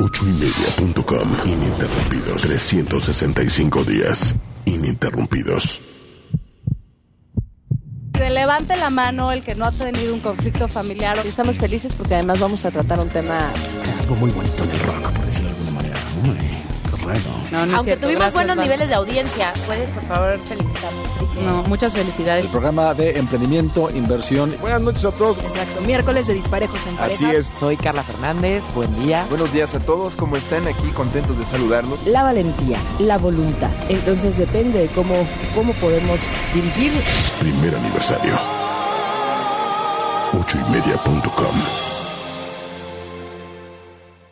Ochoymedia.com Ininterrumpidos. 365 días. Ininterrumpidos. Que levante la mano el que no ha tenido un conflicto familiar. Y estamos felices porque además vamos a tratar un tema. Algo muy bonito en el rock, No, no Aunque cierto. tuvimos Gracias, buenos Val. niveles de audiencia, puedes por favor felicitarnos. No, muchas felicidades. El programa de emprendimiento, inversión. Buenas noches a todos. Exacto, miércoles de disparejos en Así es. Soy Carla Fernández. Buen día. Buenos días a todos. ¿Cómo están? Aquí contentos de saludarlos. La valentía, la voluntad. Entonces depende de cómo, cómo podemos dirigir. Primer aniversario. Ochoymedia.com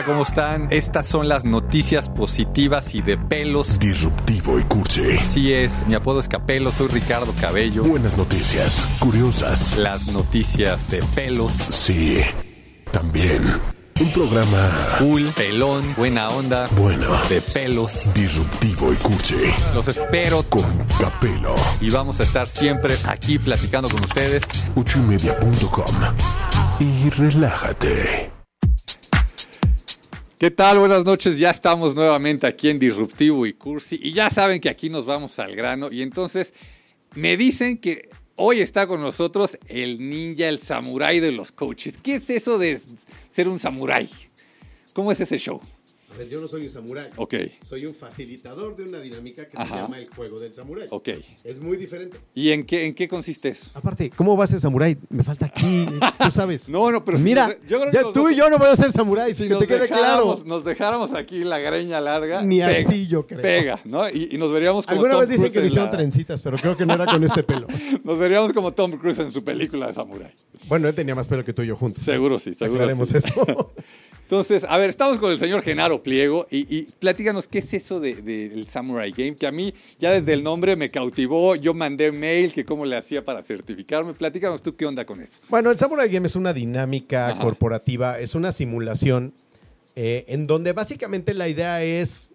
Hola, ¿cómo están? Estas son las noticias positivas y de pelos. disruptivo y cursi. Así es, mi apodo es Capelo, soy Ricardo Cabello. Buenas noticias, curiosas. Las noticias de pelos. Sí, también. Un programa Cool, pelón, buena onda, bueno, de pelos. disruptivo y cursi. Los espero Con Capelo. y vamos a estar siempre aquí platicando con ustedes. Ochoymedia.com. Y relájate. ¿Qué tal? Buenas noches, ya estamos nuevamente aquí en Disruptivo y Cursi y ya saben que aquí nos vamos al grano y entonces me dicen que hoy está con nosotros el ninja, el samurái de los coaches. ¿Qué es eso de ser un samurái? ¿Cómo es ese show? A ver, yo no soy un samurái. Ok, Soy un facilitador de una dinámica que Ajá. se llama el juego del samurái. ok. Es muy diferente. ¿Y en qué, en qué consiste eso? Aparte, ¿cómo va a ser samurái? Me falta aquí, tú sabes. No, no, pero si Mira, nos- yo creo que ya tú dos- y yo no voy a ser samurái, Si que nos te quede dejáramos, claro. nos dejáramos aquí la greña larga, Ni pega, así yo creo. Pega, ¿no? Y, y nos veríamos como Alguna Tom vez dicen Cruise que me hicieron la- trencitas, pero creo que no era con este pelo. Nos veríamos como Tom Cruise en su película de samurái. Bueno, él tenía más pelo que tú y yo juntos. Seguro sí, seguro Aclaremos sí. eso. Entonces, a ver, estamos con el señor Genaro Pliego y, y platícanos qué es eso del de, del Samurai Game, que a mí ya desde el nombre me cautivó, yo mandé mail, que cómo le hacía para certificarme. Platícanos tú qué onda con eso. Bueno, el Samurai Game es una dinámica Ajá. corporativa, es una simulación eh, en donde básicamente la idea es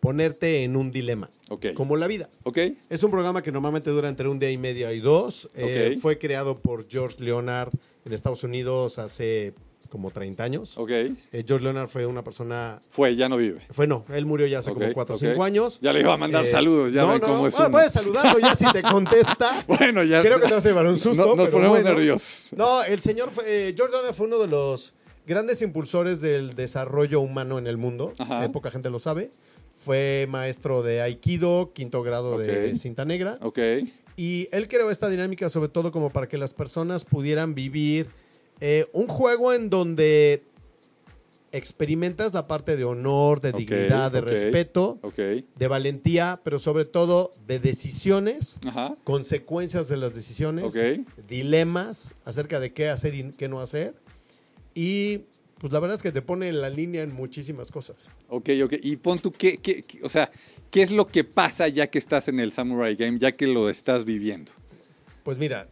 ponerte en un dilema, Ok. como la vida. ¿Ok? Es un programa que normalmente dura entre un día y medio y dos. Eh, Ok. Fue creado por George Leonard en Estados Unidos hace como 30 años. Ok. Eh, George Leonard fue una persona... Fue, ya no vive. Fue no, él murió ya hace como 4 o ok. 5 años. Ya le iba a mandar saludos, ya no, no, cómo es bueno, uno. puedes saludarlo ya si te contesta. Bueno, ya. Creo que te vas a llevar un susto. No- nos ponemos bueno. nerviosos. No, el señor fue, eh, George Leonard fue uno de los grandes impulsores del desarrollo humano en el mundo. Ajá. Eh, poca gente lo sabe. Fue maestro de Aikido, quinto grado de cinta negra. Ok. Y él creó esta dinámica sobre todo como para que las personas pudieran vivir eh, un juego en donde experimentas la parte de honor, de dignidad, de respeto, de valentía, pero sobre todo de decisiones, Ajá. consecuencias de las decisiones, dilemas acerca de qué hacer y qué no hacer. Y pues la verdad es que te pone en la línea en muchísimas cosas. Ok, ok. Y pon tú, ¿qué, qué, qué- o sea, ¿qué es lo que pasa ya que estás en el Samurai Game, ya que lo estás viviendo? Pues mira,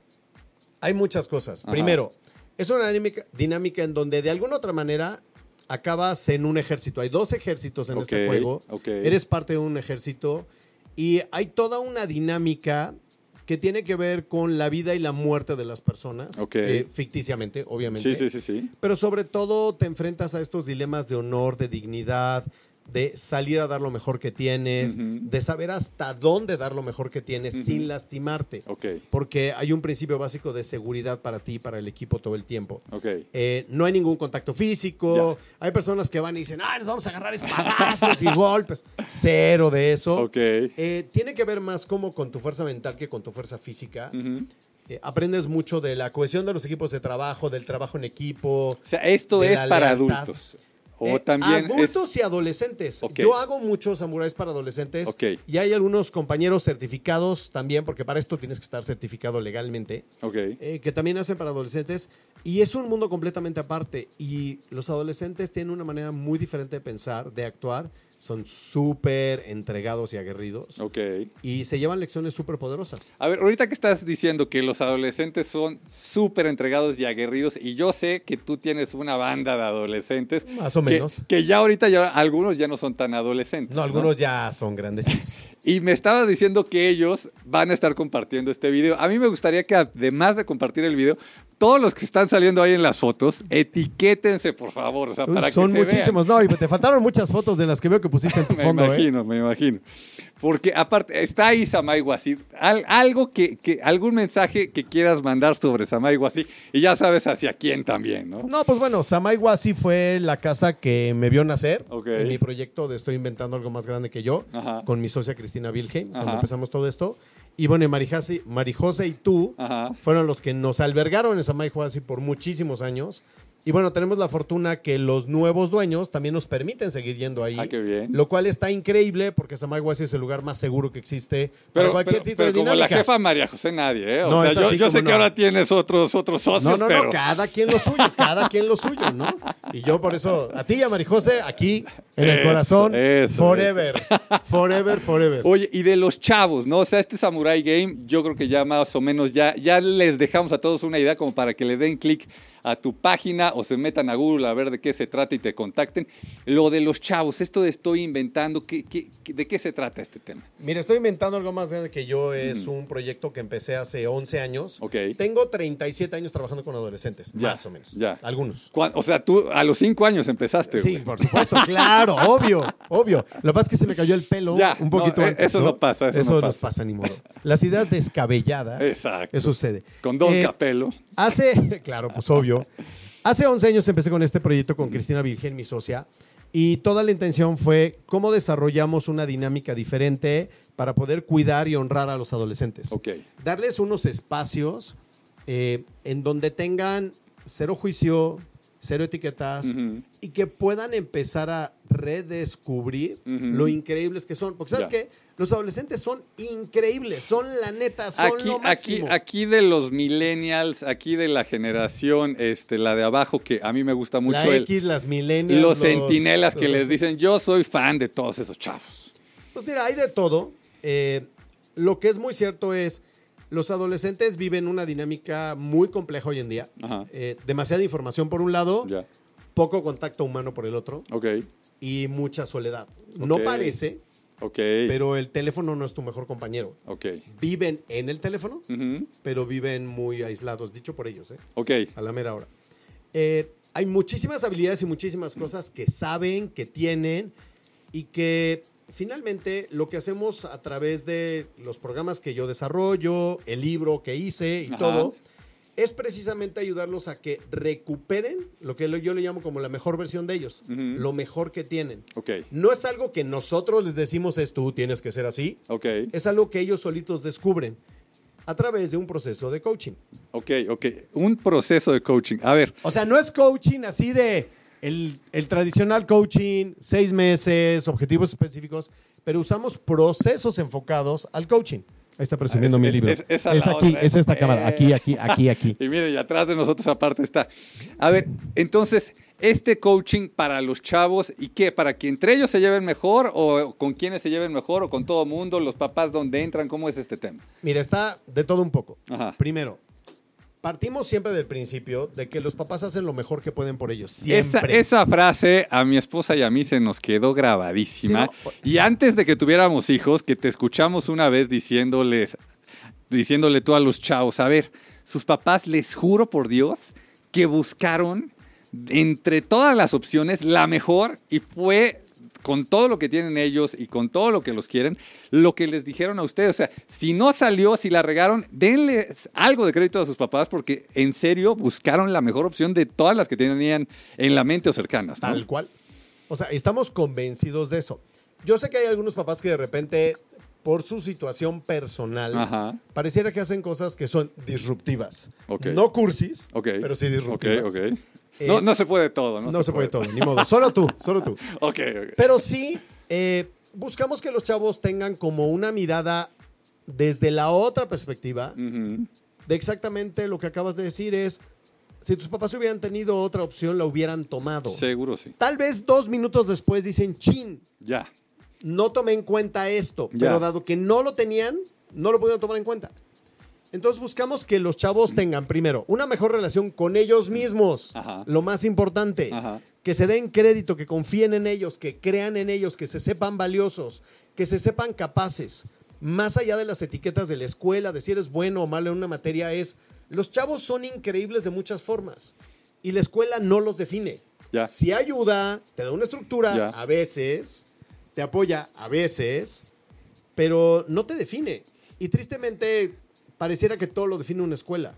hay muchas cosas. Ajá. Primero, es una dinámica, dinámica en donde de alguna otra manera acabas en un ejército. Hay dos ejércitos en este juego. ok. Eres parte de un ejército y hay toda una dinámica que tiene que ver con la vida y la muerte de las personas, eh, ficticiamente, obviamente. Sí, sí, sí, sí. Pero sobre todo te enfrentas a estos dilemas de honor, de dignidad, de salir a dar lo mejor que tienes, de saber hasta dónde dar lo mejor que tienes sin lastimarte. Porque hay un principio básico de seguridad para ti y para el equipo todo el tiempo. Eh, no hay ningún contacto físico. Hay personas que van y dicen, ah, nos vamos a agarrar espadazos y golpes. Cero de eso. Eh, tiene que ver más como con tu fuerza mental que con tu fuerza física. Eh, aprendes mucho de la cohesión de los equipos de trabajo, del trabajo en equipo. O sea, esto es para adultos. O Eh, también adultos es- y adolescentes. Yo hago muchos samuráis para adolescentes Ok. y hay algunos compañeros certificados también, porque para esto tienes que estar certificado legalmente, Ok. eh, que también hacen para adolescentes y es un mundo completamente aparte y los adolescentes tienen una manera muy diferente de pensar, de actuar, son súper entregados y aguerridos Ok. y se llevan lecciones súper poderosas. A ver, ahorita que estás diciendo que los adolescentes son súper entregados y aguerridos, y yo sé que tú tienes una banda de adolescentes. Más o menos. Que, ya ahorita ya algunos ya no son tan adolescentes. No, algunos ya son grandecitos. Y me estabas diciendo que ellos van a estar compartiendo este video. A mí me gustaría que además de compartir el video, todos los que están saliendo ahí en las fotos, etiquétense, por favor. O sea, para son que se muchísimos. No, y te faltaron muchas fotos de las que veo que pusiste en tu Me fondo, ¿eh? imagino, me imagino. Porque aparte, está ahí Samay Guasí. Al- algo que, que- algún mensaje que quieras mandar sobre Samay Guasí. Y ya sabes hacia quién también, ¿no? No, pues bueno, Samay Wasi fue la casa que me vio nacer Ok. en mi proyecto de Estoy Inventando Algo Más Grande que Yo, Ajá. con mi socia Cristina Wilhelm, cuando Ajá. empezamos todo esto. Y bueno, Marijose y tú Ajá. fueron los que nos albergaron en Samay Wasi por muchísimos años. Y bueno, tenemos la fortuna que los nuevos dueños también nos permiten seguir yendo ahí. Ah, qué bien. Lo cual está increíble porque Samay Wasi es el lugar más seguro que existe para Pero, cualquier pero- tipo pero de como la jefa María José nadie, ¿eh? O No, sea, es yo, sé que ahora tienes otros, otros socios, No, no, pero... no, cada quien lo suyo, cada quien lo suyo, ¿no? Y yo por eso, a ti y a Marijose, aquí en el corazón, eso, forever, forever, forever. Oye, y de los chavos, ¿no? O sea, este Samurai Game, yo creo que ya más o menos ya, ya les dejamos a todos una idea como para que le den clic a tu página o se metan a Google a ver de qué se trata y te contacten. Lo de los chavos, esto de estoy inventando, ¿qué, qué- qué- de qué se trata este tema? Mira, estoy inventando algo más grande que yo, es un proyecto que empecé hace 11 años. Mm. Ok. Tengo 37 años trabajando con adolescentes, Ya, más o menos. ya. Algunos. O sea, tú a los cinco años empezaste, Sí, por supuesto, claro, obvio, obvio. Lo que pasa es que se me cayó el pelo Ya, un poquito no, eh, antes. eso no pasa, eso no nos pasa. pasa, ni modo. Las ideas descabelladas. Exacto. Eso sucede. Con Don Eh, Capelo. Hace, claro, pues obvio. Hace 11 años empecé con este proyecto con Cristina Virgen, mi socia, y toda la intención fue cómo desarrollamos una dinámica diferente para poder cuidar y honrar a los adolescentes. Darles unos espacios eh, en donde tengan cero juicio, cero etiquetas Ujú. y que puedan empezar a redescubrir lo increíbles que son. Porque sabes que los adolescentes son increíbles, son la neta, son Aquí, lo aquí, máximo. aquí de los millennials, aquí de la generación, este, la de abajo, que a mí me gusta mucho la el, X, las millennials. los centinelas que los- les dicen, yo soy fan de todos esos chavos. Pues mira, hay de todo. Eh, lo que es muy cierto es, los adolescentes viven una dinámica muy compleja hoy en día. Ajá. Eh, demasiada información por un lado, Ya, poco contacto humano por el otro ok, y mucha soledad. No parece, ok, pero el teléfono no es tu mejor compañero. Viven en el teléfono, pero viven muy aislados, dicho por ellos, ¿eh? a la mera hora. Eh, hay muchísimas habilidades y muchísimas cosas que saben, que tienen y que finalmente lo que hacemos a través de los programas que yo desarrollo, el libro que hice y Ajá. todo, es precisamente ayudarlos a que recuperen lo que yo le llamo como la mejor versión de ellos, lo mejor que tienen. ok, No es algo que nosotros les decimos es tú tienes que ser así, ok, es algo que ellos solitos descubren a través de un proceso de coaching. ok, ok. Un proceso de coaching. A ver, O sea, no es coaching así de el, el tradicional coaching, seis meses, objetivos específicos, pero usamos procesos enfocados al coaching. Ahí está presumiendo Es- mi es- libro. es- Es, la aquí, otra, es esta eh. cámara. Aquí, aquí, aquí, aquí. y miren, y atrás de nosotros aparte está. A ver, entonces, este coaching para los chavos, ¿y qué? ¿Para que entre ellos se lleven mejor o con quienes se lleven mejor o con todo mundo? ¿Los papás dónde entran? ¿Cómo es este tema? Mira, está de todo un poco. Ajá. Primero, partimos siempre del principio de que los papás hacen lo mejor que pueden por ellos. Esa, Siempre. esa frase a mi esposa y a mí se nos quedó grabadísima. Sí, ¿no? Y antes de que tuviéramos hijos, que te escuchamos una vez diciéndoles, diciéndole tú a los chavos, a ver, sus papás, les juro por Dios, que buscaron entre todas las opciones la mejor y fue con todo lo que tienen ellos y con todo lo que los quieren, lo que les dijeron a ustedes. O sea, si no salió, si la regaron, denles algo de crédito a sus papás porque en serio buscaron la mejor opción de todas las que tenían en la mente o cercanas. ¿no? Tal cual. O sea, estamos convencidos de eso. Yo sé que hay algunos papás que de repente, por su situación personal, Ajá. pareciera que hacen cosas que son disruptivas. No cursis, pero sí disruptivas. Eh, no, no se puede todo, ¿no? no, se, puede, todo, ni modo. Solo tú, solo tú. Ok, ok. Pero sí, eh, buscamos que los chavos tengan como una mirada desde la otra perspectiva de exactamente lo que acabas de decir es, si tus papás hubieran tenido otra opción, la hubieran tomado. Seguro sí. Tal vez dos minutos después dicen, chin, Ya. no tomé en cuenta esto, Ya. pero dado que no lo tenían, no lo pudieron tomar en cuenta. Entonces buscamos que los chavos tengan, primero, una mejor relación con ellos mismos, Ajá. lo más importante, Ajá. que se den crédito, que confíen en ellos, que crean en ellos, que se sepan valiosos, que se sepan capaces. Más allá de las etiquetas de la escuela, de si eres bueno o malo en una materia, es, los chavos son increíbles de muchas formas y la escuela no los define. Ya. Si ayuda, te da una estructura, Ya. a veces, te apoya a veces, pero no te define. Y tristemente pareciera que todo lo define una escuela.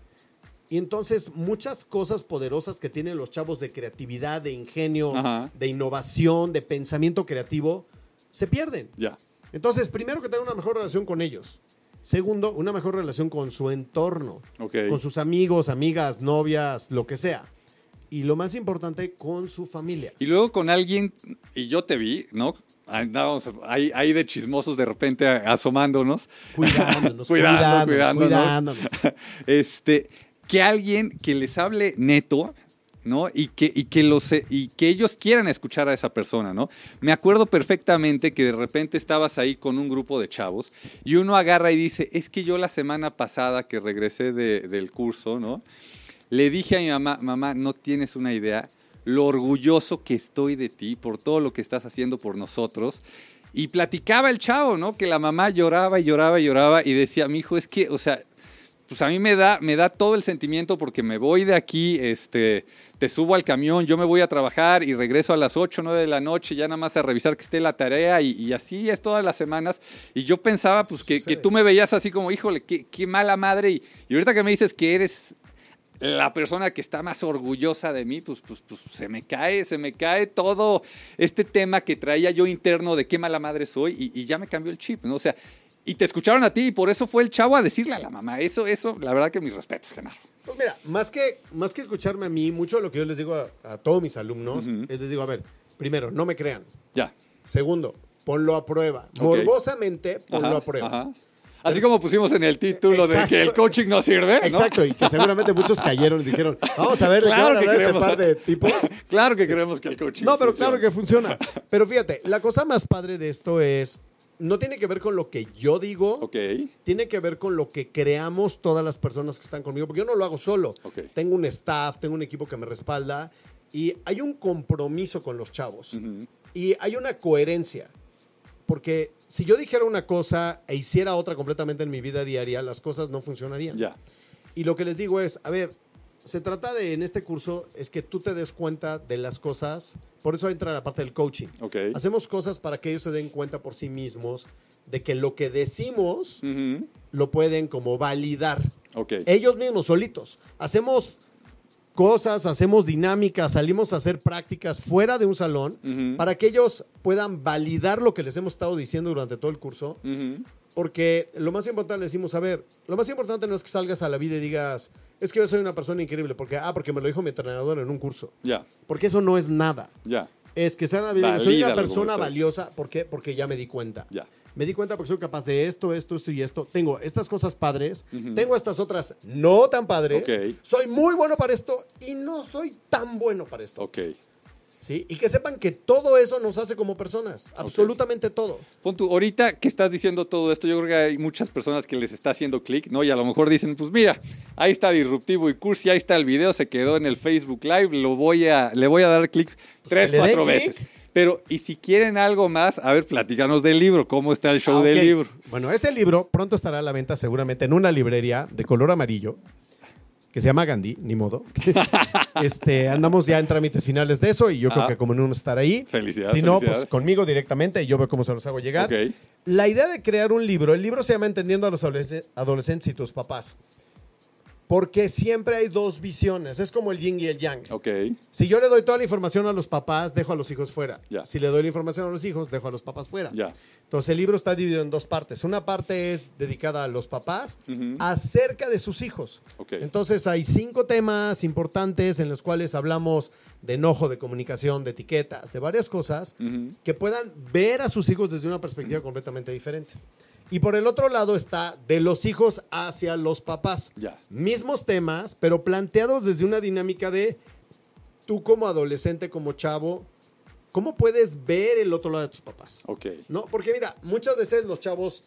Y entonces muchas cosas poderosas que tienen los chavos de creatividad, de ingenio, Ajá. de innovación, de pensamiento creativo, se pierden. Ya. Entonces, primero que tengan una mejor relación con ellos. Segundo, una mejor relación con su entorno, con sus amigos, amigas, novias, lo que sea. Y lo más importante, con su familia. Y luego con alguien, y yo te vi, ¿no? Andábamos ahí, ahí de chismosos de repente asomándonos. Cuidándonos, cuidándonos, cuidándonos. cuidándonos. este, que alguien que les hable neto, ¿no? Y que, y, que los, y que ellos quieran escuchar a esa persona, ¿no? Me acuerdo perfectamente que de repente estabas ahí con un grupo de chavos y uno agarra y dice, es que yo la semana pasada que regresé de- del curso, ¿no? Le dije a mi mamá, mamá, no tienes una idea lo orgulloso que estoy de ti por todo lo que estás haciendo por nosotros. Y platicaba el chavo, ¿no? Que la mamá lloraba y lloraba y lloraba y decía, mi hijo, es que, o sea, pues a mí me da, me da todo el sentimiento porque me voy de aquí, este, te subo al camión, yo me voy a trabajar y regreso a las 8 o 9 de la noche, ya nada más a revisar que esté la tarea y, y así es todas las semanas. Y yo pensaba, pues, que, tú me veías así como, híjole, qué, qué mala madre. Y, y ahorita que me dices que eres la persona que está más orgullosa de mí, pues, pues, pues se me cae, se me cae todo este tema que traía yo interno de qué mala madre soy y, y ya me cambió el chip, ¿no? O sea, y te escucharon a ti y por eso fue el chavo a decirle a la mamá. Eso, eso, la verdad que mis respetos, Genaro. Pues mira, más que, más que escucharme a mí, mucho de lo que yo les digo a, a todos mis alumnos es les digo, a ver, primero, no me crean. Ya. Segundo, ponlo a prueba. Ok. Morbosamente, ponlo Ajá, a prueba. ajá. Así como pusimos en el título de que el Exacto. coaching no sirve, ¿no? Exacto, y que seguramente muchos cayeron y dijeron, vamos a ver de qué Claro van a que este par de tipos. Claro que creemos que el coaching No, pero funciona. claro que funciona. Pero fíjate, la cosa más padre de esto es, no tiene que ver con lo que yo digo, Ok, tiene que ver con lo que creamos todas las personas que están conmigo, porque yo no lo hago solo. Ok. Tengo un staff, tengo un equipo que me respalda y hay un compromiso con los chavos Ujú. y hay una coherencia. Porque si yo dijera una cosa e hiciera otra completamente en mi vida diaria, las cosas no funcionarían. ya. Y lo que les digo es, a ver, se trata de en este curso es que tú te des cuenta de las cosas, por eso entra la parte del coaching. Ok. Hacemos cosas para que ellos se den cuenta por sí mismos de que lo que decimos lo pueden como validar Ok. ellos mismos solitos. Hacemos cosas, hacemos dinámicas, salimos a hacer prácticas fuera de un salón Ujú. para que ellos puedan validar lo que les hemos estado diciendo durante todo el curso. Ujú. Porque lo más importante, le decimos, a ver, lo más importante no es que salgas a la vida y digas, es que yo soy una persona increíble, porque, ah, porque me lo dijo mi entrenador en un curso. Ya, Porque eso no es nada. ya, Es que sea la vida, soy una persona valiosa, ¿por qué? Porque ya me di cuenta. ya. Me di cuenta porque soy capaz de esto, esto, esto y esto. Tengo estas cosas padres, tengo estas otras no tan padres. Soy muy bueno para esto y no soy tan bueno para esto. Ok. ¿Sí? Y que sepan que todo eso nos hace como personas, absolutamente todo. Pon tú, ahorita que estás diciendo todo esto, yo creo que hay muchas personas que les está haciendo clic, ¿no? Y a lo mejor dicen, pues mira, ahí está Disruptivo y Cursi, ahí está el video, se quedó en el Facebook Live, lo voy a, le voy a dar clic tres, le den cuatro veces. Pero, y si quieren algo más, a ver, platícanos del libro, ¿cómo está el show Ah, del libro? Bueno, este libro pronto estará a la venta seguramente en una librería de color amarillo que se llama Gandhi, ni modo. este, andamos ya en trámites finales de eso y yo creo Ah. que como no estar ahí. Felicidades, Si no, pues conmigo directamente y yo veo cómo se los hago llegar. Ok. La idea de crear un libro, el libro se llama Entendiendo a los adolesc- adolescentes y tus papás. Porque siempre hay dos visiones. Es como el yin y el yang. Ok. Si yo le doy toda la información a los papás, dejo a los hijos fuera. Ya. Si le doy la información a los hijos, dejo a los papás fuera. Ya. Entonces el libro está dividido en dos partes. Una parte es dedicada a los papás Ujú. acerca de sus hijos. Ok. Entonces hay cinco temas importantes en los cuales hablamos de enojo, de comunicación, de etiquetas, de varias cosas Ujú. que puedan ver a sus hijos desde una perspectiva completamente diferente. Y por el otro lado está de los hijos hacia los papás. Ya. Mismos temas, pero planteados desde una dinámica de tú como adolescente, como chavo, ¿cómo puedes ver el otro lado de tus papás? Ok. ¿No? Porque mira, muchas veces los chavos,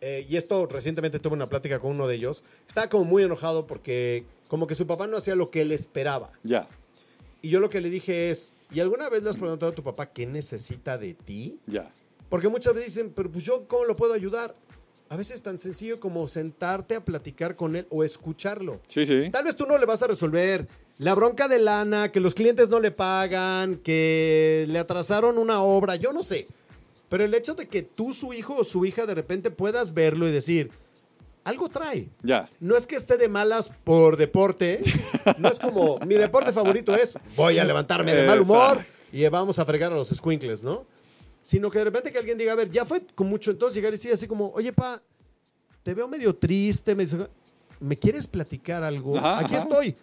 eh, y esto recientemente tuve una plática con uno de ellos, estaba como muy enojado porque como que su papá no hacía lo que él esperaba. Ya. Y yo lo que le dije es, ¿y alguna vez le has preguntado a tu papá qué necesita de ti? Ya. Porque muchas veces dicen, pero pues yo, ¿cómo lo puedo ayudar? A veces es tan sencillo como sentarte a platicar con él o escucharlo. Sí, sí. Tal vez tú no le vas a resolver la bronca de lana, que los clientes no le pagan, que le atrasaron una obra, yo no sé. Pero el hecho de que tú, su hijo o su hija, de repente puedas verlo y decir, algo trae. Ya. No es que esté de malas por deporte. No es como, mi deporte favorito es, voy a levantarme de mal humor y vamos a fregar a los squinkles, ¿no? Sino que de repente que alguien diga, a ver, ya fue con mucho, entonces llegar y decir así como, oye, pa, te veo medio triste, me, ¿me quieres platicar algo? Ajá, Aquí ajá. estoy.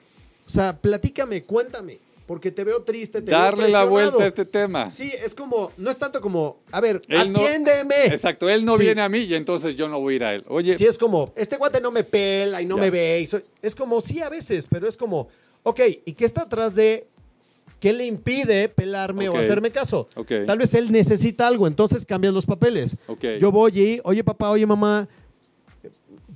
O sea, platícame, cuéntame, porque te veo triste, te Darle veo la vuelta a este tema. Sí, es como, no es tanto como, a ver, Él no- atiéndeme. Exacto, él no Sí. viene a mí y entonces yo no voy a ir a él. Oye, Sí, es como, este guante no me pela y no Ya. me ve. y soy- es como, sí, a veces, pero es como, ok, ¿y qué está atrás de qué le impide pelarme o hacerme caso? Tal vez él necesita algo, entonces cambias los papeles. Yo voy y, oye papá, oye mamá,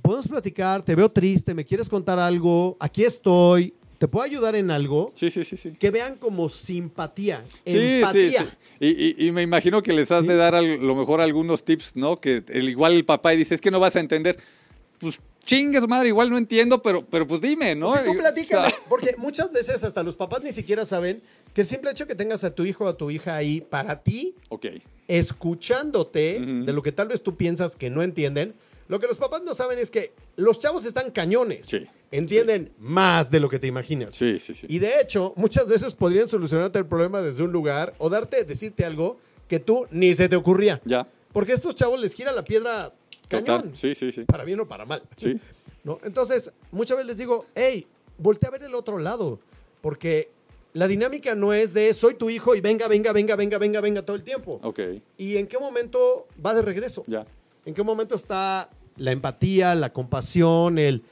podemos platicar, te veo triste, me quieres contar algo, aquí estoy, ¿te puedo ayudar en algo? sí, sí, sí, sí. Que vean como simpatía, Sí, empatía. sí. Y, y- y me imagino que les has de dar a lo mejor algunos tips, ¿no? Que el, igual el papá dice, es que no vas a entender. Pues chingue su madre, igual no entiendo, pero, pero pues dime, ¿no? Pues tú platícame, o sea, porque muchas veces hasta los papás ni siquiera saben que el simple hecho que tengas a tu hijo o a tu hija ahí para ti, escuchándote de lo que tal vez tú piensas que no entienden, lo que los papás no saben es que los chavos están cañones. Sí. Entienden más de lo que te imaginas. sí, sí, sí. Y de hecho, muchas veces podrían solucionarte el problema desde un lugar o darte, decirte algo que tú ni se te ocurría. Ya, Porque a estos chavos les gira la piedra cañón. Sí, sí, sí. Para bien o para mal. Sí. ¿no? Entonces, muchas veces les digo, hey, voltea a ver el otro lado, porque la dinámica no es de soy tu hijo y venga, venga, venga, venga, venga, venga todo el tiempo. Ok, ¿Y en qué momento va de regreso? ya. ¿En qué momento está la empatía, la compasión, el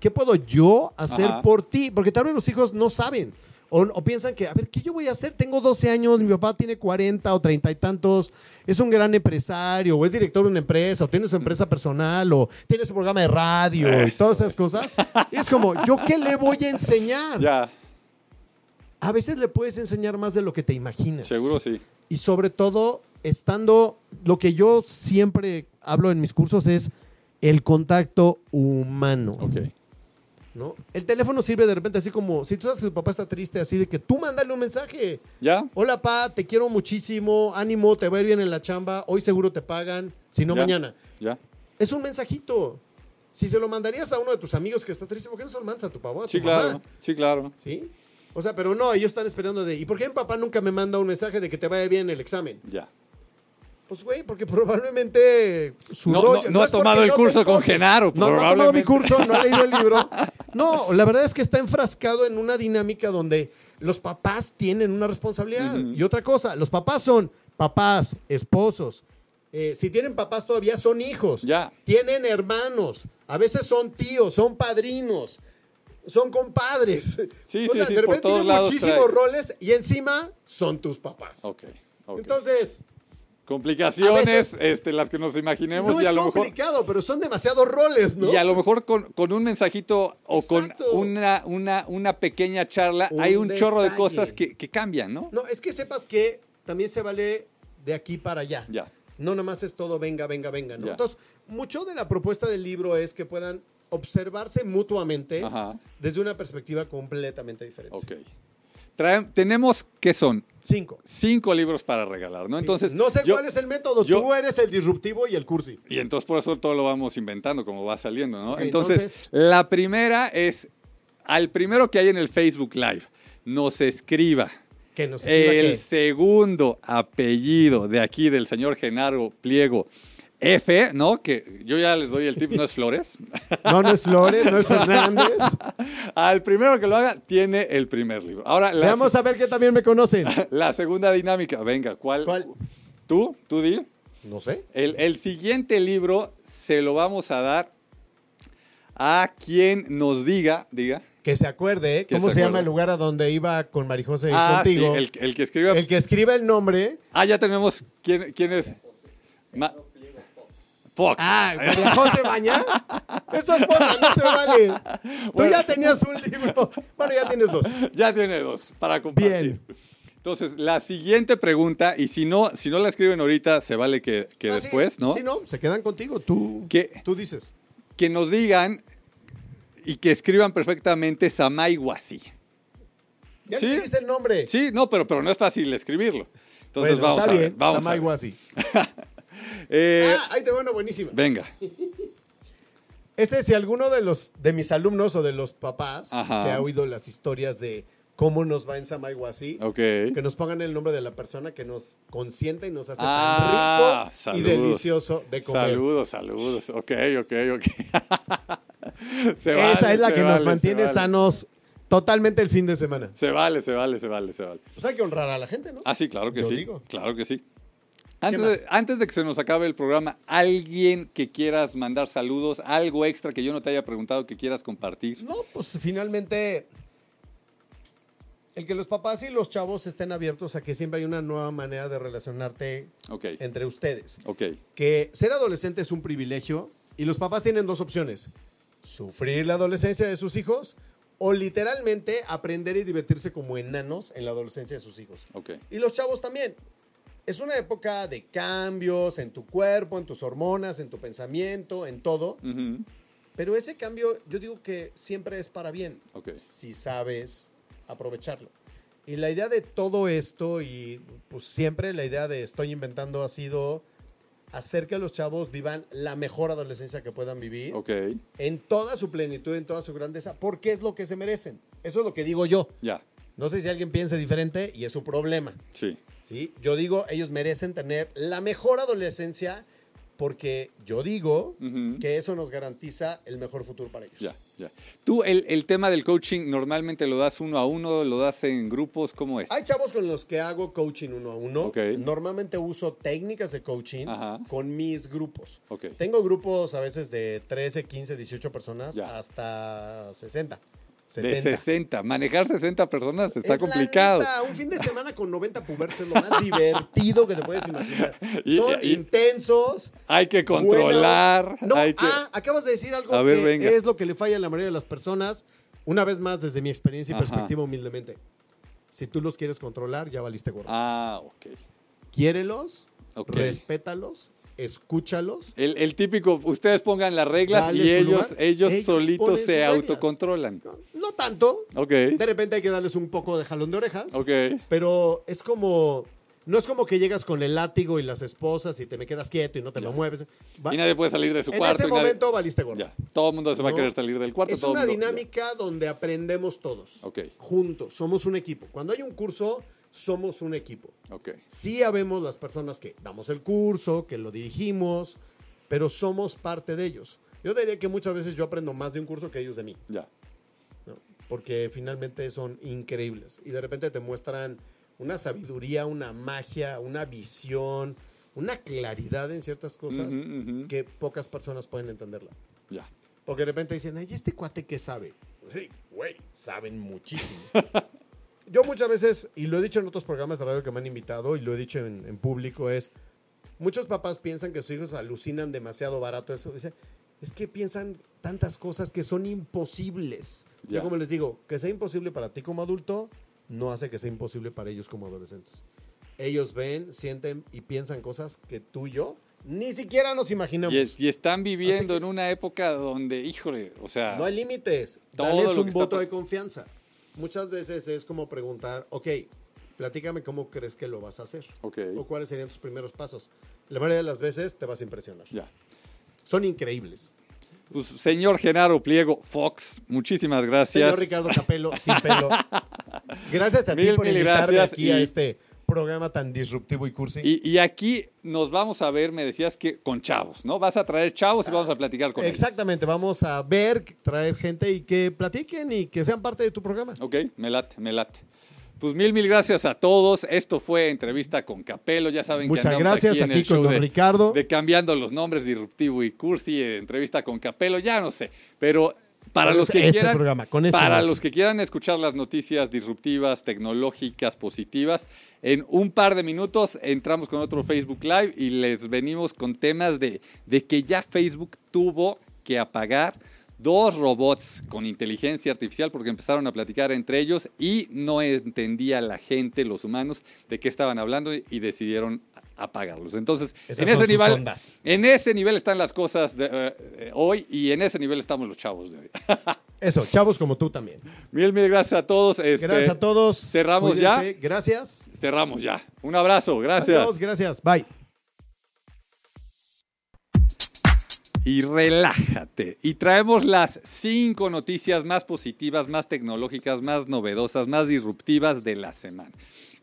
qué puedo yo hacer Ajá. por ti? Porque tal vez los hijos no saben. O, o piensan que, a ver, ¿qué yo voy a hacer? Tengo 12 años, mi papá tiene 40 o 30 y tantos, es un gran empresario, o es director de una empresa, o tiene su empresa personal, o tiene su programa de radio y todas esas cosas. Y es como, ¿yo qué le voy a enseñar? Ya, A veces le puedes enseñar más de lo que te imaginas. seguro sí. Y sobre todo, estando, lo que yo siempre hablo en mis cursos es el contacto humano. Ok, ¿no? El teléfono sirve de repente así como, si tú sabes que tu papá está triste, así de que tú mándale un mensaje. ya. Hola, pa, te quiero muchísimo, ánimo, te va a ir bien en la chamba, hoy seguro te pagan, si no Ya. mañana. Ya. Es un mensajito. Si se lo mandarías a uno de tus amigos que está triste, ¿por qué no se lo mandas a tu papá? a tu Sí, mamá? claro. Sí, claro. ¿Sí? O sea, pero no, ellos están esperando de, ¿y por qué mi papá nunca me manda un mensaje de que te vaya bien el examen? Ya. Pues, güey, porque probablemente su No- rollo... no- no ha tomado el curso con. Genaro, No, no ha tomado mi curso, no ha leído el libro. No, la verdad es que está enfrascado en una dinámica donde los papás tienen una responsabilidad. Y otra cosa, los papás son papás, esposos. Eh, si tienen papás todavía son hijos. Ya. Tienen hermanos. A veces son tíos, son padrinos. Son compadres. Sí, o sí, sea, sí, de repente todos tienen lados muchísimos trae. roles y encima son tus papás. Ok. ok. Entonces, Complicaciones, este, las que nos imaginemos no y es a lo mejor complicado, pero son demasiados roles, ¿no? Y a lo mejor con, con un mensajito o Exacto. con una, una, una pequeña charla, Un hay un chorro de cosas que, que cambian, ¿no? No, es que sepas que también se vale de aquí para allá. Ya. No nada más es todo venga, venga, venga, ¿no? Ya. Entonces, mucho de la propuesta del libro es que puedan observarse mutuamente Ajá. desde una perspectiva completamente diferente. Ok. Traem- tenemos, ¿qué son? Cinco. cinco libros para regalar, ¿no? Entonces, no sé yo- cuál es el método. yo- Tú eres el disruptivo y el cursi. Y entonces por eso todo lo vamos inventando como va saliendo, ¿no? Entonces, entonces- la primera es al primero que hay en el Facebook Live, nos escriba Que nos escriba el qué. segundo apellido de aquí del señor Genaro Pliego F, ¿no? Que yo ya les doy el tip, no es Flores. No, no es Flores, no es Fernández. Al primero que lo haga, tiene el primer libro. Ahora, la, Veamos a ver que también me conocen. la segunda dinámica. Venga, ¿cuál? ¿Cuál? ¿Tú? ¿Tú di? No sé. El, el siguiente libro se lo vamos a dar a quien nos diga, diga. Que se acuerde, ¿eh? ¿cómo se se, llama el lugar a donde iba con Marijose y Ah, sí, contigo? el, el que escribe. El que escriba el nombre. Ah, ya tenemos. ¿Quién, quién es? Ma- Fox. Ah, María José Baña. Es tu esposa, no se vale. Tú Bueno. ya tenías un libro. Bueno, ya tienes dos. Ya tiene dos para compartir. Bien. Entonces, la siguiente pregunta, y si no, si no la escriben ahorita, se vale que, que Ah, sí. después, ¿no? Sí, no, se quedan contigo. Tú, ¿Qué? tú dices. Que nos digan y que escriban perfectamente Samay Wasi. Ya Sí. le dijiste el nombre. Sí, no, pero, pero no es fácil escribirlo. Entonces Bueno, vamos está a ver. bien. Vamos a Samay ver. Eh, Ah, ahí te va una buenísima. venga. Este, si alguno de los de mis alumnos o de los papás Ajá. que ha oído las historias de cómo nos va en Samaiguasi, Ok. que nos pongan el nombre de la persona que nos consiente y nos hace Ah, tan rico y delicioso de comer. Saludos, saludos. Ok, ok, ok. Se vale, Esa es la que nos mantiene vale. sanos totalmente el fin de semana. Se vale, se vale, se vale, se vale. Pues hay que honrar a la gente, ¿no? Ah, sí, claro que Yo sí. digo. Claro que sí. Antes de, antes de que se nos acabe el programa, alguien que quieras mandar saludos, algo extra que yo no te haya preguntado que quieras compartir. No, pues finalmente el que los papás y los chavos estén abiertos a que siempre hay una nueva manera de relacionarte entre ustedes. ok. que ser adolescente es un privilegio y los papás tienen dos opciones. Sufrir la adolescencia de sus hijos o literalmente aprender y divertirse como enanos en la adolescencia de sus hijos. Ok. Y los chavos también. Es una época de cambios en tu cuerpo, en tus hormonas, en tu pensamiento, en todo. Pero ese cambio yo digo que siempre es para bien, si sabes aprovecharlo. Y la idea de todo esto, y pues siempre la idea de estoy inventando ha sido hacer que los chavos vivan la mejor adolescencia que puedan vivir, en toda su plenitud, en toda su grandeza, porque es lo que se merecen. Eso es lo que digo yo. ya, No sé si alguien piense diferente y es su problema. sí. ¿sí? Yo digo, ellos merecen tener la mejor adolescencia porque yo digo Ujú. que eso nos garantiza el mejor futuro para ellos. Ya, ya. Tú, el, el tema del coaching, normalmente lo das uno a uno, lo das en grupos, ¿cómo es? Hay chavos con los que hago coaching uno a uno. Ok. Normalmente uso técnicas de coaching Ajá. con mis grupos. Ok. Tengo grupos a veces de 13, 15, 18 personas Ya. hasta 60, De 70. 60. Manejar 60 personas está Es la complicado. neta, un fin de semana con 90 pubertos es lo más divertido que te puedes imaginar. Y- Son y- intensos. Hay que controlar. Bueno, no, hay que... ah, acabas de decir algo ver, que venga. es lo que le falla a la mayoría de las personas. Una vez más, desde mi experiencia y Ajá. perspectiva, humildemente. Si tú los quieres controlar, ya valiste gordo. Ah, ok. Quiérelos, Ok. respétalos, escúchalos. El, el típico, ustedes pongan las reglas Dale y ellos, ellos, Ellos solitos se reglas. autocontrolan. No, no tanto. Ok, De repente hay que darles un poco de jalón de orejas. ok. Pero es como. No es como que llegas con el látigo y las esposas y te me quedas quieto y no te lo mueves. Va- Y nadie puede salir de su en cuarto. ese y nadie- momento valiste gordo. Ya, todo el mundo se va a querer salir del cuarto. Es todo una mundo- dinámica donde aprendemos todos. Ok. Juntos. Somos un equipo. Cuando hay un curso, somos un equipo. ya. Ok, Sí habemos las personas que damos el curso, que lo dirigimos, pero somos parte de ellos. Yo diría que muchas veces yo aprendo más de un curso que ellos de mí, ya. ¿no? porque finalmente son increíbles y de repente te muestran una sabiduría, una magia, una visión, una claridad en ciertas cosas Ujú, ujú. que pocas personas pueden entenderla. Ya. Porque de repente dicen, ay, ¿este cuate qué sabe? Sí, güey, saben muchísimo. Yo muchas veces, y lo he dicho en otros programas de radio que me han invitado, y lo he dicho en, en público, es, muchos papás piensan que sus hijos alucinan demasiado barato eso. Dice, es que piensan tantas cosas que son imposibles. Ya. Yo como les digo, que sea imposible para ti como adulto, no hace que sea imposible para ellos como adolescentes. Ellos ven, sienten y piensan cosas que tú y yo ni siquiera nos imaginamos. Y, es- y están viviendo Así en que- una época donde, híjole, o sea, No hay límites. Dales un que está voto pa- de confianza. Muchas veces es como preguntar, ok, Platícame cómo crees que lo vas a hacer. Ok. O cuáles serían tus primeros pasos. La mayoría de las veces te vas a impresionar. Ya. Son increíbles. Pues, señor Genaro Pliego Fox, muchísimas gracias. Señor Ricardo Capello, sin pelo. Gracias a ti por invitarme aquí a este programa tan disruptivo y cursi. Y, y aquí nos vamos a ver, me decías que con chavos, ¿no? Vas a traer chavos y vamos a platicar con ellos. Exactamente, vamos a ver, traer gente y que platiquen y que sean parte de tu programa. Ok, me late, me late. Pues mil, mil gracias a todos. Esto fue entrevista con Capelo. Ya saben Muchas que andamos gracias aquí en aquí el show con don de, Ricardo. de cambiando los nombres disruptivo y cursi, eh, entrevista con Capelo, ya no sé. Pero para los que este quieran, programa, con este para programa. los que quieran escuchar las noticias disruptivas, tecnológicas, positivas, en un par de minutos entramos con otro Facebook Live y les venimos con temas de, de que ya Facebook tuvo que apagar dos robots con inteligencia artificial porque empezaron a platicar entre ellos y no entendía la gente, los humanos, de qué estaban hablando y decidieron apagarlos. Entonces, Esas en ese, nivel, ondas. en ese nivel están las cosas de, eh, hoy y en ese nivel estamos los chavos de hoy. Eso, chavos como tú también. mil, mil gracias a todos. Este, Gracias a todos. cerramos ya. Gracias. Cerramos ya. Un abrazo, gracias. Adiós, gracias. Bye. y relájate. Y traemos las cinco noticias más positivas, más tecnológicas, más novedosas, más disruptivas de la semana.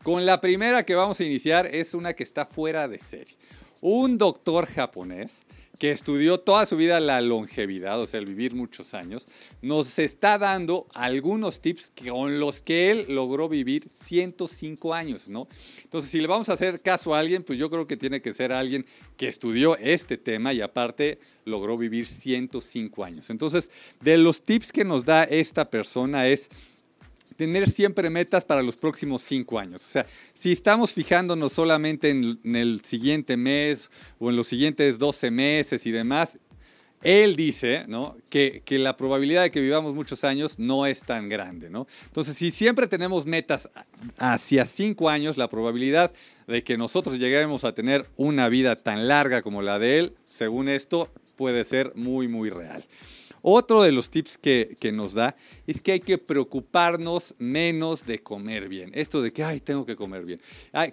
Con la primera que vamos a iniciar es una que está fuera de serie. Un doctor japonés que estudió toda su vida la longevidad, o sea, el vivir muchos años, nos está dando algunos tips con los que él logró vivir 105 años, ¿no? Entonces, si le vamos a hacer caso a alguien, pues yo creo que tiene que ser alguien que estudió este tema y aparte logró vivir 105 años. Entonces, de los tips que nos da esta persona es tener siempre metas para los próximos cinco años. O sea, si estamos fijándonos solamente en, el siguiente mes o en los siguientes 12 meses y demás, él dice ¿no? que, que la probabilidad de que vivamos muchos años no es tan grande. ¿no? Entonces, si siempre tenemos metas hacia cinco años, la probabilidad de que nosotros lleguemos a tener una vida tan larga como la de él, según esto, puede ser muy, muy real. Otro de los tips que, que, nos da es que hay que preocuparnos menos de comer bien. Esto de que, ay, tengo que comer bien.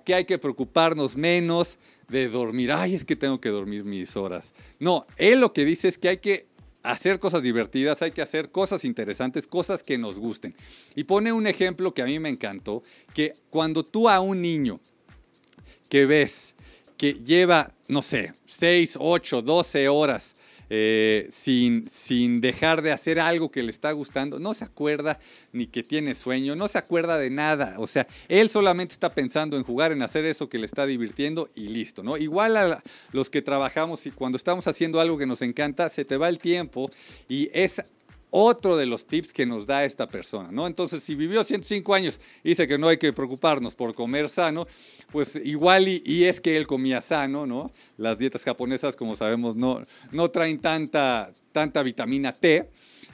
Que hay que preocuparnos menos de dormir. Ay, es que tengo que dormir mis horas. No, él lo que dice es que hay que hacer cosas divertidas, hay que hacer cosas interesantes, cosas que nos gusten. Y pone un ejemplo que a mí me encantó, que cuando tú a un niño que ves que lleva, no sé, 6, 8, 12 horas eh, sin, sin dejar de hacer algo que le está gustando, no se acuerda ni que tiene sueño, no se acuerda de nada, o sea, él solamente está pensando en jugar, en hacer eso que le está divirtiendo y listo, ¿no? Igual a los que trabajamos y cuando estamos haciendo algo que nos encanta, se te va el tiempo y es otro de los tips que nos da esta persona, ¿no? Entonces, si vivió 105 años dice que no hay que preocuparnos por comer sano, pues igual y, y, es que él comía sano, ¿no? Las dietas japonesas, como sabemos, no, no traen tanta, tanta vitamina T.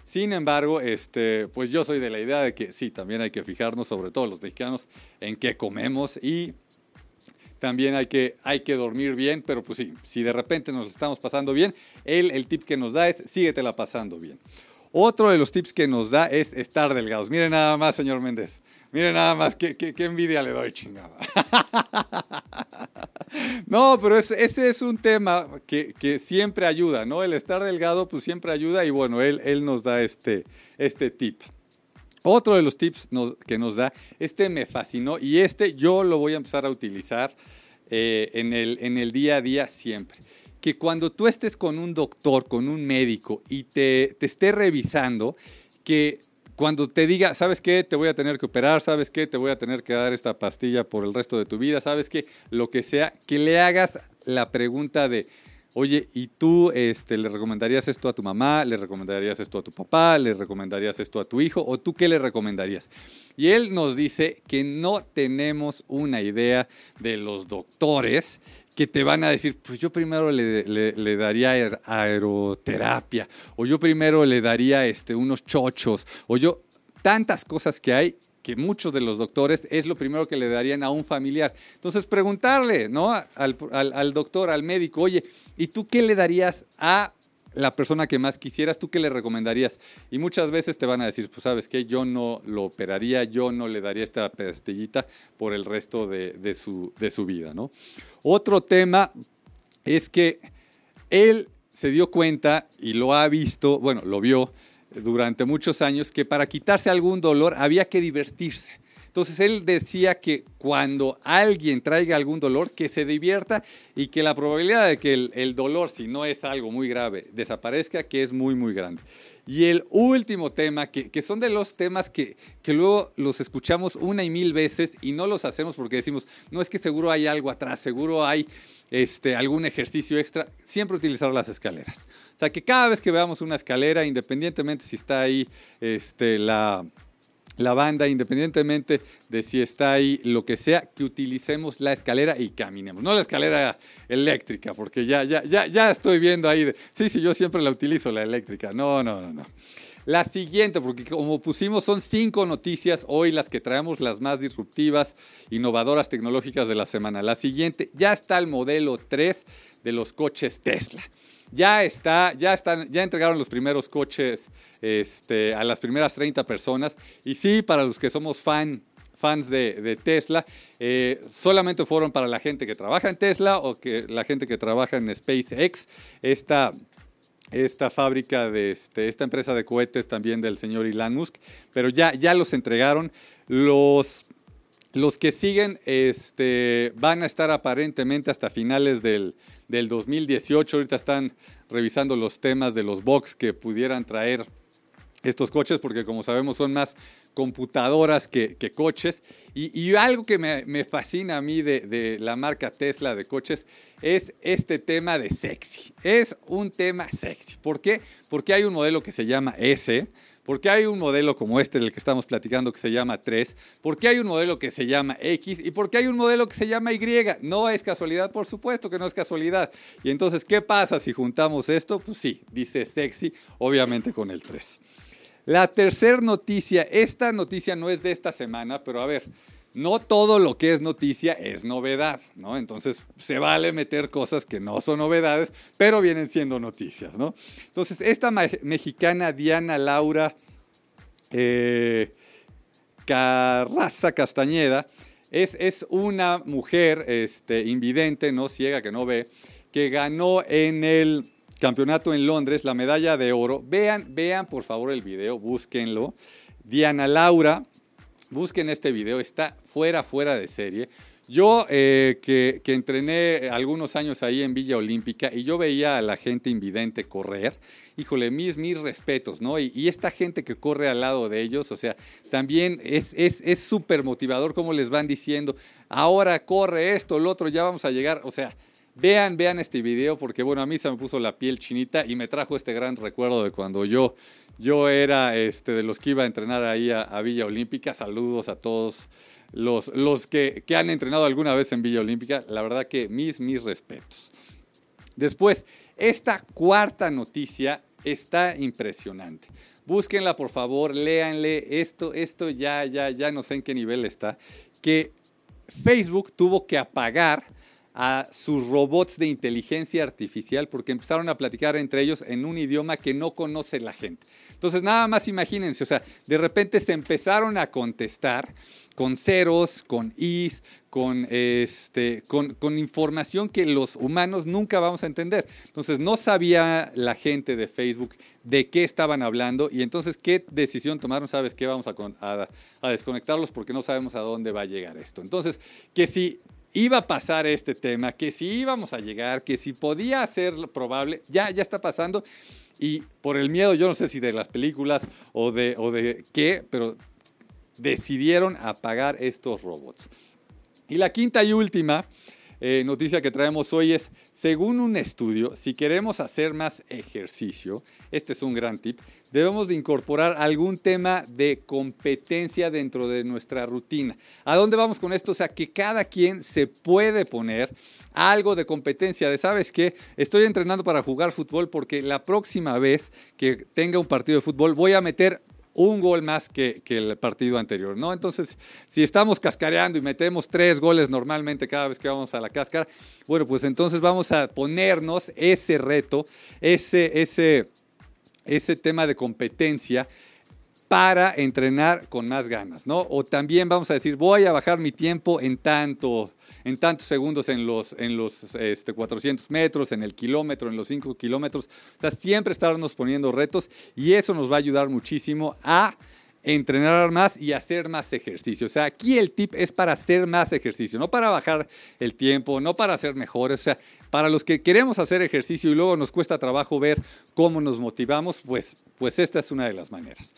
Sin embargo, este, pues yo soy de la idea de que sí, también hay que fijarnos, sobre todo los mexicanos, en qué comemos y también hay que, hay que dormir bien, pero pues sí, si de repente nos estamos pasando bien, él el tip que nos da es síguetela pasando bien. Otro de los tips que nos da es estar delgados. Mire nada más, señor Méndez. Mire nada más, qué, envidia le doy, chingada. no, pero es, ese es un tema que, siempre ayuda, ¿no? El estar delgado, pues siempre ayuda y bueno, él, nos da este, este tip. Otro de los tips que nos da, este me fascinó y este yo lo voy a empezar a utilizar eh, en el día a día siempre que cuando tú estés con un doctor, con un médico y te, te, esté revisando, que cuando te diga, ¿sabes qué? Te voy a tener que operar, ¿sabes qué? Te voy a tener que dar esta pastilla por el resto de tu vida, ¿sabes qué? Lo que sea, que le hagas la pregunta de, oye, ¿y tú este, le recomendarías esto a tu mamá? ¿Le recomendarías esto a tu papá? ¿Le recomendarías esto a tu hijo? ¿O tú qué le recomendarías? Y él nos dice que no tenemos una idea de los doctores que te van a decir, pues yo primero le, le, daría aeroterapia, o yo primero le daría este, unos chochos, o yo, tantas cosas que hay que muchos de los doctores es lo primero que le darían a un familiar. Entonces, preguntarle, ¿no? Al, al doctor, al médico, oye, ¿y tú qué le darías a la persona que más quisieras, ¿tú qué le recomendarías? Y muchas veces te van a decir, pues sabes qué, yo no lo operaría, yo no le daría esta pastillita por el resto de, de su, de su vida, ¿no? Otro tema es que él se dio cuenta y lo ha visto, bueno, lo vio durante muchos años, que para quitarse algún dolor había que divertirse. Entonces él decía que cuando alguien traiga algún dolor, que se divierta y que la probabilidad de que el, dolor, si no es algo muy grave, desaparezca, que es muy, muy grande. Y el último tema, que, que son de los temas que, que, luego los escuchamos una y mil veces y no los hacemos porque decimos, no es que seguro hay algo atrás, seguro hay este, algún ejercicio extra, siempre utilizar las escaleras. O sea, que cada vez que veamos una escalera, independientemente si está ahí este, la la banda, independientemente de si está ahí lo que sea, que utilicemos la escalera y caminemos. No la escalera eléctrica, porque ya, ya, ya, ya estoy viendo ahí sí, sí, yo siempre la utilizo, la eléctrica. No, no, no, no. La siguiente, porque como pusimos, son cinco noticias hoy las que traemos las más disruptivas, innovadoras, tecnológicas de la semana. La siguiente, ya está el modelo 3 de los coches Tesla ya está, ya están, ya entregaron los primeros coches este, a las primeras 30 personas. Y sí, para los que somos fan, fans de, Tesla, eh, solamente fueron para la gente que trabaja en Tesla o que la gente que trabaja en SpaceX. Esta, esta fábrica de este, esta empresa de cohetes también del señor Elon Musk, pero ya, ya los entregaron. Los, los que siguen este, van a estar aparentemente hasta finales del, del 2018. Ahorita están revisando los temas de los box que pudieran traer estos coches, porque como sabemos son más computadoras que, coches. Y, algo que me, fascina a mí de, de, la marca Tesla de coches es este tema de sexy. Es un tema sexy. ¿Por qué? Porque hay un modelo que se llama S, ¿Por qué hay un modelo como este del que estamos platicando que se llama 3? ¿Por qué hay un modelo que se llama X? ¿Y por qué hay un modelo que se llama Y? No es casualidad, por supuesto que no es casualidad. Y entonces, ¿qué pasa si juntamos esto? Pues sí, dice sexy, obviamente con el 3. La tercera noticia, esta noticia no es de esta semana, pero a ver, no todo lo que es noticia es novedad, ¿no? Entonces se vale meter cosas que no son novedades, pero vienen siendo noticias, ¿no? Entonces, esta mexicana Diana Laura eh, Carraza Castañeda es, es, una mujer este, invidente, ¿no? Ciega, que no ve, que ganó en el campeonato en Londres la medalla de oro. Vean, vean por favor el video, búsquenlo. Diana Laura Busquen este video, está fuera, fuera de serie. Yo eh, que, entrené algunos años ahí en Villa Olímpica y yo veía a la gente invidente correr, híjole, mis, mis respetos, ¿no? Y, esta gente que corre al lado de ellos, o sea, también es súper es, motivador como les van diciendo, ahora corre esto, el otro, ya vamos a llegar, o sea, Vean, vean este video porque bueno, a mí se me puso la piel chinita y me trajo este gran recuerdo de cuando yo, yo era este, de los que iba a entrenar ahí a, Villa Olímpica. Saludos a todos los, los que, que, han entrenado alguna vez en Villa Olímpica. La verdad que mis, mis respetos. Después, esta cuarta noticia está impresionante. Búsquenla por favor, léanle esto, esto ya, ya, ya no sé en qué nivel está. Que Facebook tuvo que apagar a sus robots de inteligencia artificial porque empezaron a platicar entre ellos en un idioma que no conoce la gente. Entonces, nada más imagínense, o sea, de repente se empezaron a contestar con ceros, con is, con, este, con, con información que los humanos nunca vamos a entender. Entonces, no sabía la gente de Facebook de qué estaban hablando y entonces, ¿qué decisión tomaron? ¿Sabes qué? Vamos a, a, a desconectarlos porque no sabemos a dónde va a llegar esto. Entonces, que si iba a pasar este tema, que si íbamos a llegar, que si podía ser probable, ya, ya está pasando. Y por el miedo, yo no sé si de las películas o de, o de qué, pero decidieron apagar estos robots. Y la quinta y última eh, noticia que traemos hoy es, según un estudio, si queremos hacer más ejercicio, este es un gran tip, debemos de incorporar algún tema de competencia dentro de nuestra rutina. ¿A dónde vamos con esto? O sea, que cada quien se puede poner algo de competencia, de, ¿sabes qué? Estoy entrenando para jugar fútbol porque la próxima vez que tenga un partido de fútbol voy a meter un gol más que, que, el partido anterior, ¿no? Entonces, si estamos cascareando y metemos tres goles normalmente cada vez que vamos a la cáscara, bueno, pues entonces vamos a ponernos ese reto, ese, ese, ese tema de competencia para entrenar con más ganas, ¿no? O también vamos a decir, voy a bajar mi tiempo en tanto, en tantos segundos en los, en los este, 400 metros, en el kilómetro, en los 5 kilómetros. O siempre estarnos poniendo retos y eso nos va a ayudar muchísimo a entrenar más y hacer más ejercicio. O sea, aquí el tip es para hacer más ejercicio, no para bajar el tiempo, no para hacer mejores. O sea, para los que queremos hacer ejercicio y luego nos cuesta trabajo ver cómo nos motivamos, pues, pues esta es una de las maneras.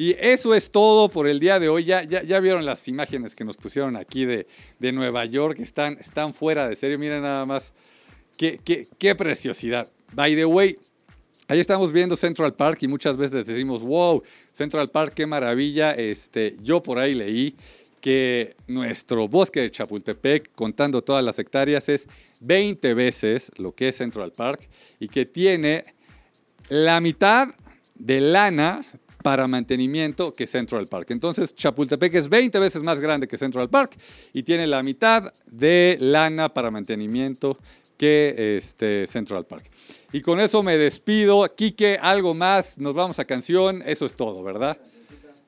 Y eso es todo por el día de hoy. Ya, ya, vieron las imágenes que nos pusieron aquí de, de Nueva York. Están, están fuera de serio. Miren nada más. Qué, qué, qué preciosidad. By the way, ahí estamos viendo Central Park y muchas veces decimos, wow, Central Park, qué maravilla. Este, yo por ahí leí que nuestro bosque de Chapultepec, contando todas las hectáreas, es 20 veces lo que es Central Park y que tiene la mitad de lana para mantenimiento que Central Park. Entonces, Chapultepec es 20 veces más grande que Central Park y tiene la mitad de lana para mantenimiento que este Central Park. Y con eso me despido. Quique, algo más, nos vamos a canción, eso es todo, ¿verdad?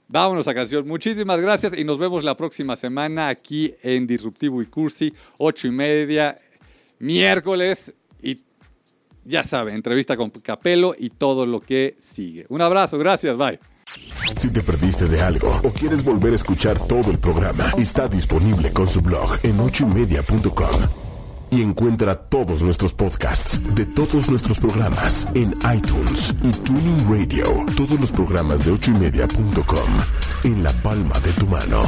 Vámonos a canción. Muchísimas gracias y nos vemos la próxima semana aquí en Disruptivo y Cursi, ocho y media, miércoles. Ya sabe, entrevista con Capelo y todo lo que sigue. Un abrazo, gracias, bye. Si te perdiste de algo o quieres volver a escuchar todo el programa, está disponible con su blog en ochoymedia.com. Y encuentra todos nuestros podcasts de todos nuestros programas en iTunes y Tuning Radio. Todos los programas de ochoymedia.com en la palma de tu mano.